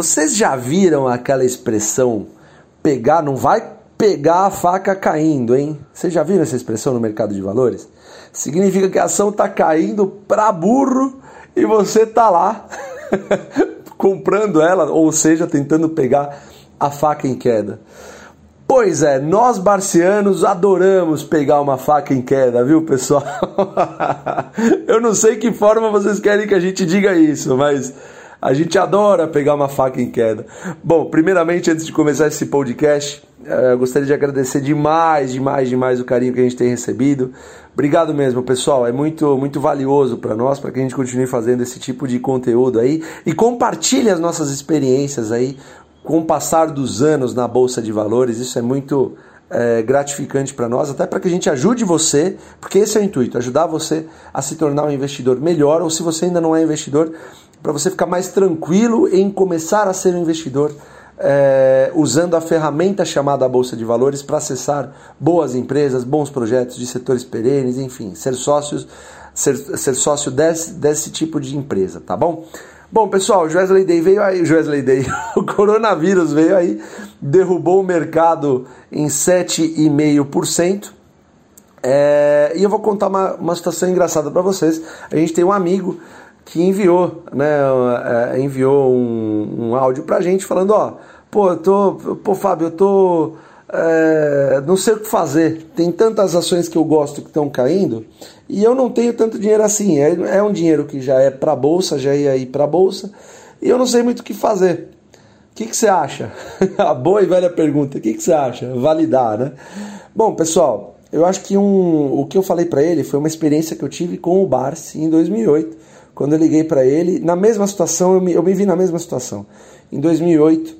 Vocês já viram aquela expressão pegar, não vai pegar a faca caindo, hein? Vocês já viram essa expressão no mercado de valores? Significa que a ação está caindo para burro e você tá lá comprando ela, ou seja, tentando pegar a faca em queda. Pois é, nós barcianos adoramos pegar uma faca em queda, viu pessoal? Eu não sei que forma vocês querem que a gente diga isso, mas a gente adora pegar uma faca em queda. Bom, primeiramente, antes de começar esse podcast, eh, eu gostaria de agradecer demais, demais, demais o carinho que a gente tem recebido. Obrigado mesmo, pessoal. É muito, muito valioso para nós, para que a gente continue fazendo esse tipo de conteúdo aí e compartilhe as nossas experiências aí com o passar dos anos na bolsa de valores. Isso é muito é, gratificante para nós, até para que a gente ajude você, porque esse é o intuito, ajudar você a se tornar um investidor melhor, ou se você ainda não é investidor, para você ficar mais tranquilo em começar a ser um investidor é, usando a ferramenta chamada Bolsa de Valores para acessar boas empresas, bons projetos de setores perenes, enfim, ser sócios, ser, ser sócio desse, desse tipo de empresa, tá bom? Bom, pessoal, o Wesley Day veio aí, Wesley Day, o coronavírus veio aí, derrubou o mercado em 7,5%. É, e eu vou contar uma, uma situação engraçada para vocês. A gente tem um amigo que enviou, né, é, enviou um, um áudio pra gente falando, ó, pô, eu tô, pô, Fábio, eu tô, é, não sei o que fazer, tem tantas ações que eu gosto que estão caindo e eu não tenho tanto dinheiro assim, é, é um dinheiro que já é pra bolsa, já ia ir pra bolsa e eu não sei muito o que fazer. O que, que você acha? A boa e velha pergunta, o que, que você acha? Validar, né? Bom, pessoal, eu acho que um, o que eu falei para ele foi uma experiência que eu tive com o Barsi em 2008 quando eu liguei para ele, na mesma situação, eu me, eu me vi na mesma situação. Em 2008,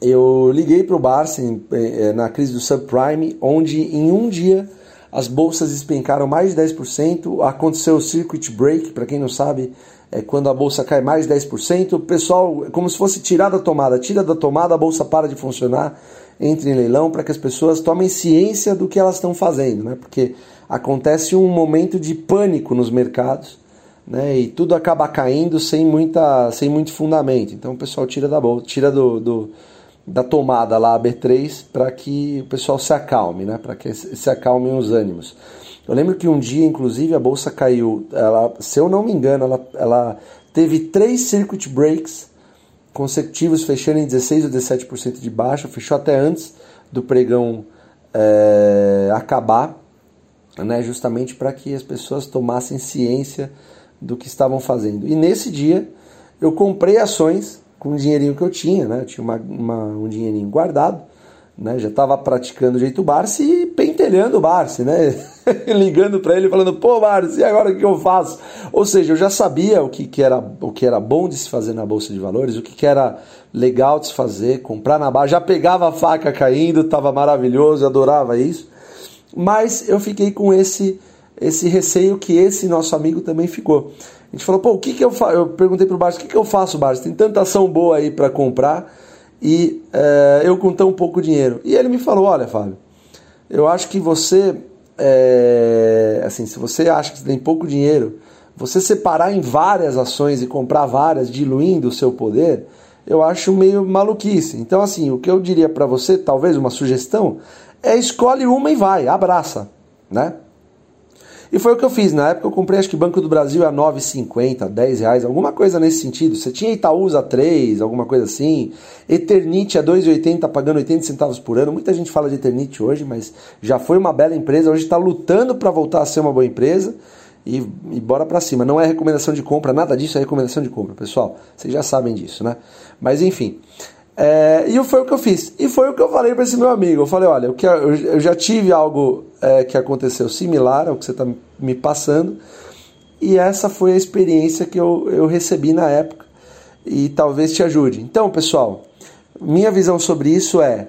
eu liguei para o Barça eh, na crise do subprime, onde em um dia as bolsas despencaram mais de 10%, aconteceu o circuit break, para quem não sabe, é quando a bolsa cai mais de 10%, o pessoal, como se fosse tirar da tomada, tira da tomada, a bolsa para de funcionar, entra em leilão para que as pessoas tomem ciência do que elas estão fazendo, né? porque acontece um momento de pânico nos mercados, né? E tudo acaba caindo sem, muita, sem muito fundamento. Então o pessoal tira da bolsa, tira do, do da tomada lá a B3 para que o pessoal se acalme, né? Para que se acalmem os ânimos. Eu lembro que um dia, inclusive, a bolsa caiu. Ela, se eu não me engano, ela, ela teve três circuit breaks consecutivos, fechando em 16 ou 17% de baixa. Fechou até antes do pregão é, acabar, né? Justamente para que as pessoas tomassem ciência do que estavam fazendo. E nesse dia eu comprei ações com o dinheirinho que eu tinha, né? Eu tinha uma, uma, um dinheirinho guardado, né? Já estava praticando o jeito Barsi e pentelhando o Barsi, né? Ligando para ele falando, pô Barsi, e agora o que eu faço? Ou seja, eu já sabia o que, que, era, o que era bom de se fazer na Bolsa de Valores, o que, que era legal de se fazer, comprar na barra, já pegava a faca caindo, estava maravilhoso, adorava isso. Mas eu fiquei com esse esse receio que esse nosso amigo também ficou. A gente falou, pô, o que, que eu faço? Eu perguntei pro Barça, o que, que eu faço, Barça? Tem tanta ação boa aí para comprar e é, eu com tão pouco dinheiro. E ele me falou, olha, Fábio, eu acho que você, é, assim, se você acha que tem pouco dinheiro, você separar em várias ações e comprar várias, diluindo o seu poder, eu acho meio maluquice. Então, assim, o que eu diria para você, talvez uma sugestão, é escolhe uma e vai, abraça, né? E foi o que eu fiz. Na época eu comprei, acho que Banco do Brasil a 9,50, 10 reais, alguma coisa nesse sentido. Você tinha Itaúsa a 3, alguma coisa assim. Eternite a 2,80, pagando 80 centavos por ano. Muita gente fala de Eternite hoje, mas já foi uma bela empresa. Hoje está lutando para voltar a ser uma boa empresa. E, e bora para cima. Não é recomendação de compra, nada disso é recomendação de compra, pessoal. Vocês já sabem disso, né? Mas enfim. É, e foi o que eu fiz. E foi o que eu falei para esse meu amigo. Eu falei: olha, eu, eu já tive algo é, que aconteceu similar ao que você está me passando, e essa foi a experiência que eu, eu recebi na época, e talvez te ajude. Então, pessoal, minha visão sobre isso é: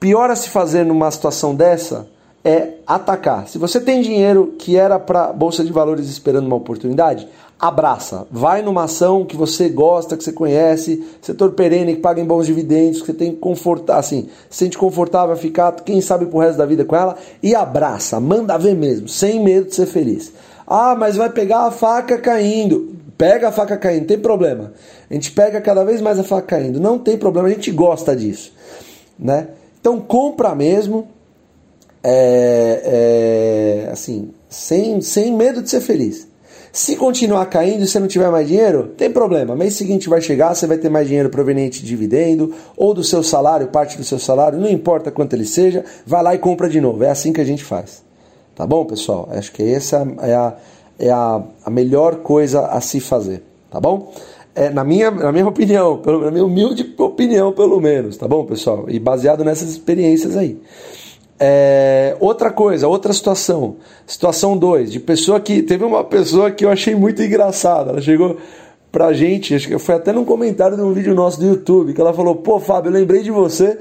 pior a se fazer numa situação dessa é atacar. Se você tem dinheiro que era para bolsa de valores esperando uma oportunidade, abraça. Vai numa ação que você gosta, que você conhece, setor perene, que paga em bons dividendos, que você tem conforto, assim, se sente confortável a ficar, quem sabe pro resto da vida com ela, e abraça, manda ver mesmo, sem medo de ser feliz. Ah, mas vai pegar a faca caindo. pega a faca caindo, tem problema. A gente pega cada vez mais a faca caindo, não tem problema, a gente gosta disso, né? Então compra mesmo, é, é, assim, sem, sem medo de ser feliz. Se continuar caindo e você não tiver mais dinheiro, tem problema. Mês seguinte vai chegar, você vai ter mais dinheiro proveniente de dividendo ou do seu salário, parte do seu salário, não importa quanto ele seja, vai lá e compra de novo. É assim que a gente faz. Tá bom, pessoal? Acho que essa é a, é a, a melhor coisa a se fazer. Tá bom? É, na, minha, na minha opinião, pelo, na minha humilde opinião, pelo menos, tá bom, pessoal? E baseado nessas experiências aí. É, outra coisa, outra situação. Situação 2, de pessoa que. Teve uma pessoa que eu achei muito engraçada. Ela chegou pra gente, acho que foi até num comentário de um vídeo nosso do YouTube, que ela falou: Pô, Fábio, eu lembrei de você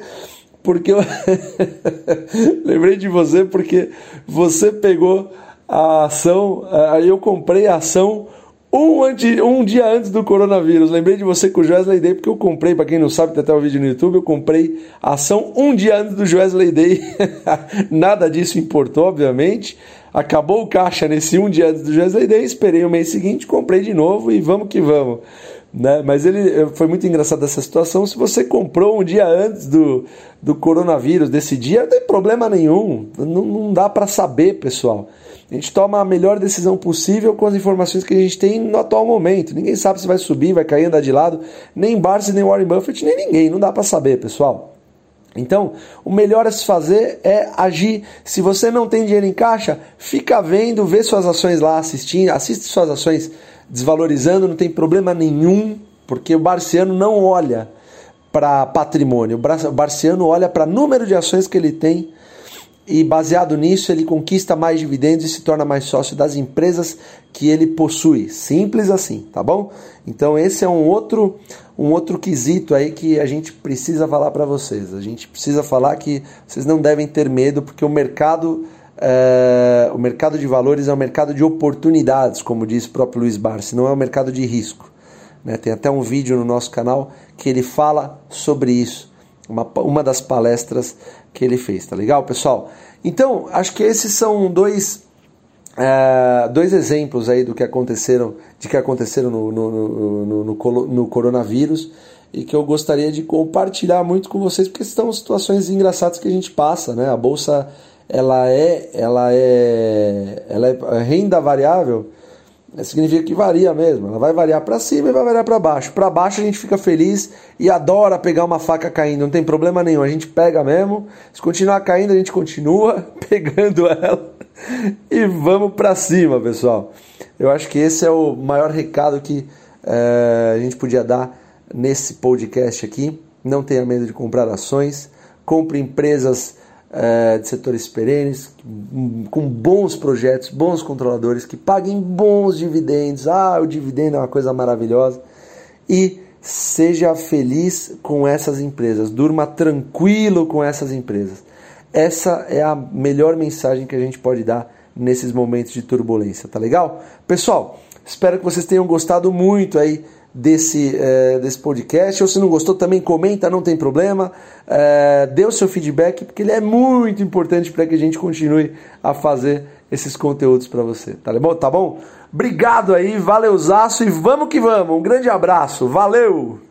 porque eu. lembrei de você porque você pegou a ação, aí eu comprei a ação um, antes, um dia antes do coronavírus. Lembrei de você com o Joesley Day, porque eu comprei, para quem não sabe, tem até o um vídeo no YouTube, eu comprei a ação um dia antes do Joesley Day. Nada disso importou, obviamente. Acabou o caixa nesse um dia antes do Joesley Day, esperei o mês seguinte, comprei de novo e vamos que vamos. Né? Mas ele foi muito engraçado essa situação. Se você comprou um dia antes do, do coronavírus, desse dia, não tem problema nenhum. Não, não dá para saber, pessoal. A gente toma a melhor decisão possível com as informações que a gente tem no atual momento. Ninguém sabe se vai subir, vai cair, andar de lado. Nem Barça, nem Warren Buffett, nem ninguém. Não dá para saber, pessoal. Então, o melhor a se fazer é agir. Se você não tem dinheiro em caixa, fica vendo, vê suas ações lá assistindo, assiste suas ações desvalorizando, não tem problema nenhum, porque o barciano não olha para patrimônio, o barciano olha para número de ações que ele tem e baseado nisso ele conquista mais dividendos e se torna mais sócio das empresas que ele possui. Simples assim, tá bom? Então esse é um outro um outro quesito aí que a gente precisa falar para vocês. A gente precisa falar que vocês não devem ter medo porque o mercado é, o mercado de valores é um mercado de oportunidades, como diz o próprio Luiz Barsi, não é um mercado de risco. Né? Tem até um vídeo no nosso canal que ele fala sobre isso, uma, uma das palestras que ele fez, tá legal, pessoal? Então, acho que esses são dois, é, dois exemplos aí do que aconteceram, de que aconteceram no, no, no, no, no coronavírus e que eu gostaria de compartilhar muito com vocês, porque são situações engraçadas que a gente passa, né? A bolsa ela é, ela é, ela é renda variável, significa que varia mesmo. Ela vai variar para cima e vai variar para baixo. Para baixo a gente fica feliz e adora pegar uma faca caindo, não tem problema nenhum. A gente pega mesmo. Se continuar caindo, a gente continua pegando ela e vamos para cima, pessoal. Eu acho que esse é o maior recado que é, a gente podia dar nesse podcast aqui. Não tenha medo de comprar ações, compre empresas é, de setores perenes, com bons projetos, bons controladores, que paguem bons dividendos. Ah, o dividendo é uma coisa maravilhosa. E seja feliz com essas empresas, durma tranquilo com essas empresas. Essa é a melhor mensagem que a gente pode dar nesses momentos de turbulência, tá legal? Pessoal, espero que vocês tenham gostado muito aí desse, é, desse podcast. Ou se não gostou, também comenta, não tem problema. É, dê o seu feedback, porque ele é muito importante para que a gente continue a fazer esses conteúdos para você. Tá bom? Tá bom? Obrigado aí, valeuzaço e vamos que vamos. Um grande abraço, valeu!